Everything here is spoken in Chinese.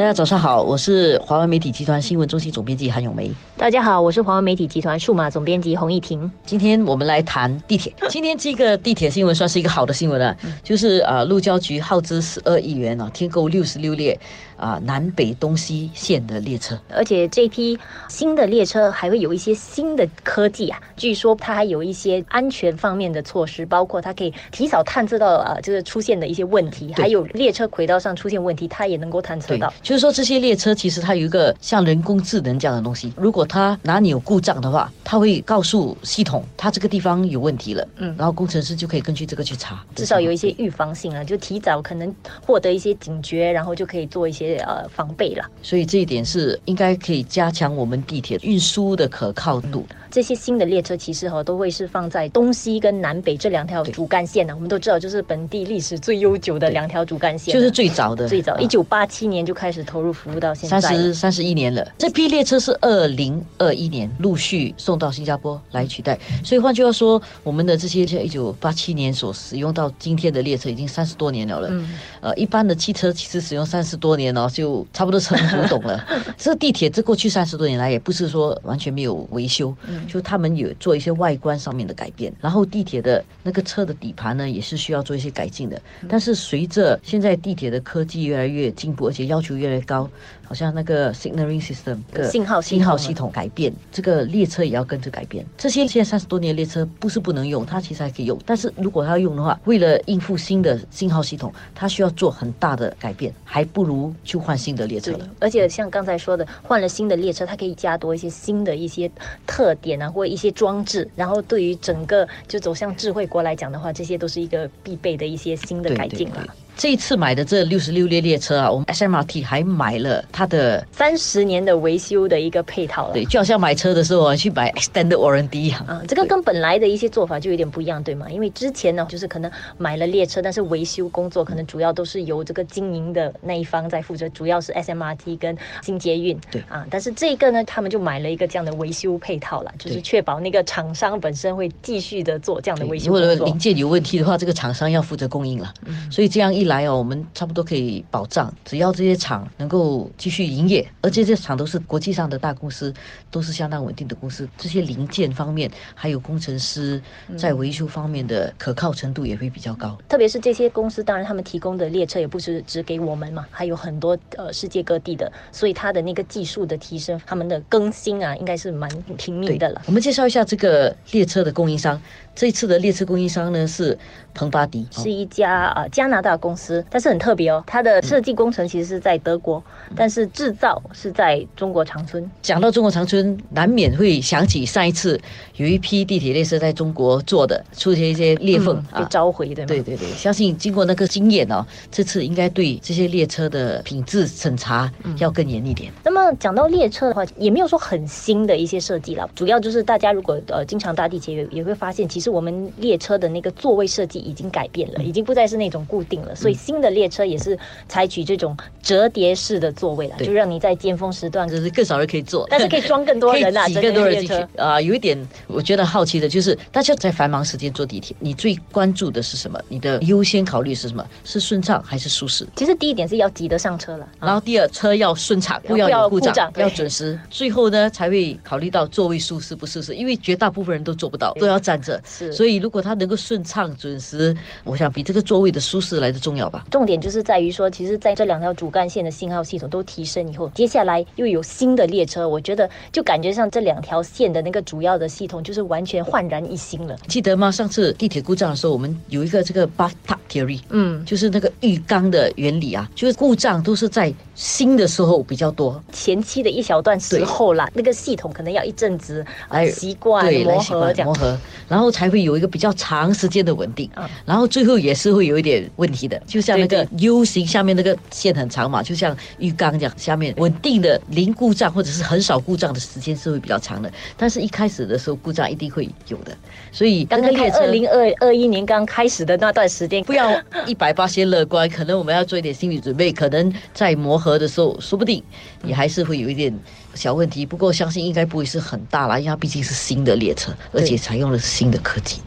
大家早上好，我是华为媒体集团新闻中心总编辑韩永梅。大家好，我是华为媒体集团数码总编辑洪艺婷。今天我们来谈地铁。今天这个地铁新闻算是一个好的新闻了，就是呃，路交局耗资十二亿元啊，添购六十六列啊南北东西线的列车。而且这批新的列车还会有一些新的科技啊，据说它还有一些安全方面的措施，包括它可以提早探测到啊，就是出现的一些问题，还有列车轨道上出现问题，它也能够探测到。就是说这些列车其实它有一个像人工智能这样的东西，如果它哪里有故障的话，它会告诉系统它这个地方有问题了，嗯，然后工程师就可以根据这个去查，至少有一些预防性啊，就提早可能获得一些警觉，然后就可以做一些呃防备了。所以这一点是应该可以加强我们地铁运输的可靠度。这些新的列车其实哈都会是放在东西跟南北这两条主干线呢。我们都知道，就是本地历史最悠久的两条主干线，就是最早的，最早一九八七年就开始投入服务到现在，三十三十一年了。这批列车是二零二一年陆续送到新加坡来取代。所以换句话说，我们的这些像一九八七年所使用到今天的列车已经三十多年了了。嗯。呃，一般的汽车其实使用三十多年哦，就差不多成古董了。这地铁这过去三十多年来也不是说完全没有维修，就他们有。做一些外观上面的改变，然后地铁的那个车的底盘呢，也是需要做一些改进的。但是随着现在地铁的科技越来越进步，而且要求越来越高。好像那个 signaling system 的信号信号系统改变，这个列车也要跟着改变。这些现在三十多年列车不是不能用，它其实还可以用。但是如果它要用的话，为了应付新的信号系统，它需要做很大的改变，还不如去换新的列车了。而且像刚才说的，换了新的列车，它可以加多一些新的一些特点啊，或一些装置。然后对于整个就走向智慧国来讲的话，这些都是一个必备的一些新的改进了。这一次买的这六十六列列车啊，我们 SMRT 还买了它的三十年的维修的一个配套了。对，就好像买车的时候啊去买 extended warranty 一样。啊，这个跟本来的一些做法就有点不一样，对吗？因为之前呢，就是可能买了列车，但是维修工作可能主要都是由这个经营的那一方在负责，主要是 SMRT 跟新捷运。对啊，但是这个呢，他们就买了一个这样的维修配套了，就是确保那个厂商本身会继续的做这样的维修。如果零件有问题的话，这个厂商要负责供应了。嗯，所以这样一来哦，我们差。不多可以保障，只要这些厂能够继续营业，而且这些厂都是国际上的大公司，都是相当稳定的公司。这些零件方面，还有工程师在维修方面的可靠程度也会比较高。特别是这些公司，当然他们提供的列车也不是只给我们嘛，还有很多呃世界各地的，所以它的那个技术的提升，他们的更新啊，应该是蛮拼命的了。我们介绍一下这个列车的供应商。这次的列车供应商呢是彭巴迪，是一家呃加拿大公司，但是很特别哦，它的设计工程其实是在德国，但是制造是在中国长春。讲到中国长春，难免会想起上一次有一批地铁列车在中国做的，出现一些裂缝被召回的。对对对，相信经过那个经验哦，这次应该对这些列车的品质审查要更严一点。那么讲到列车的话，也没有说很新的一些设计了，主要就是大家如果呃经常搭地铁也也会发现，其实。我们列车的那个座位设计已经改变了，已经不再是那种固定了，所以新的列车也是采取这种折叠式的座位了，就让你在尖峰时段就是更少人可以坐，但是可以装更多 人啊，挤更多人进去啊。有一点我觉得好奇的就是，大家在繁忙时间坐地铁，你最关注的是什么？你的优先考虑是什么？是顺畅还是舒适？其实第一点是要挤得上车了，然后第二车要顺畅，不要有故障，要准时。最后呢，才会考虑到座位舒适不舒适，因为绝大部分人都做不到，都要站着。所以，如果它能够顺畅、准时，我想比这个座位的舒适来的重要吧。重点就是在于说，其实在这两条主干线的信号系统都提升以后，接下来又有新的列车，我觉得就感觉上这两条线的那个主要的系统就是完全焕然一新了。记得吗？上次地铁故障的时候，我们有一个这个 bathtub theory，嗯，就是那个浴缸的原理啊，就是故障都是在新的时候比较多，前期的一小段时候啦，那个系统可能要一阵子来习惯磨合，磨合，然后才会有一个比较长时间的稳定，然后最后也是会有一点问题的，就像那个 U 型下面那个线很长嘛，就像浴缸这样，下面稳定的零故障或者是很少故障的时间是会比较长的，但是一开始的时候故障一定会有的，所以刚刚列车二零二二一年刚开始的那段时间，不要一百八先乐观，可能我们要做一点心理准备，可能在磨合的时候，说不定也还是会有一点小问题，不过相信应该不会是很大啦，因为它毕竟是新的列车，而且采用了新的科技。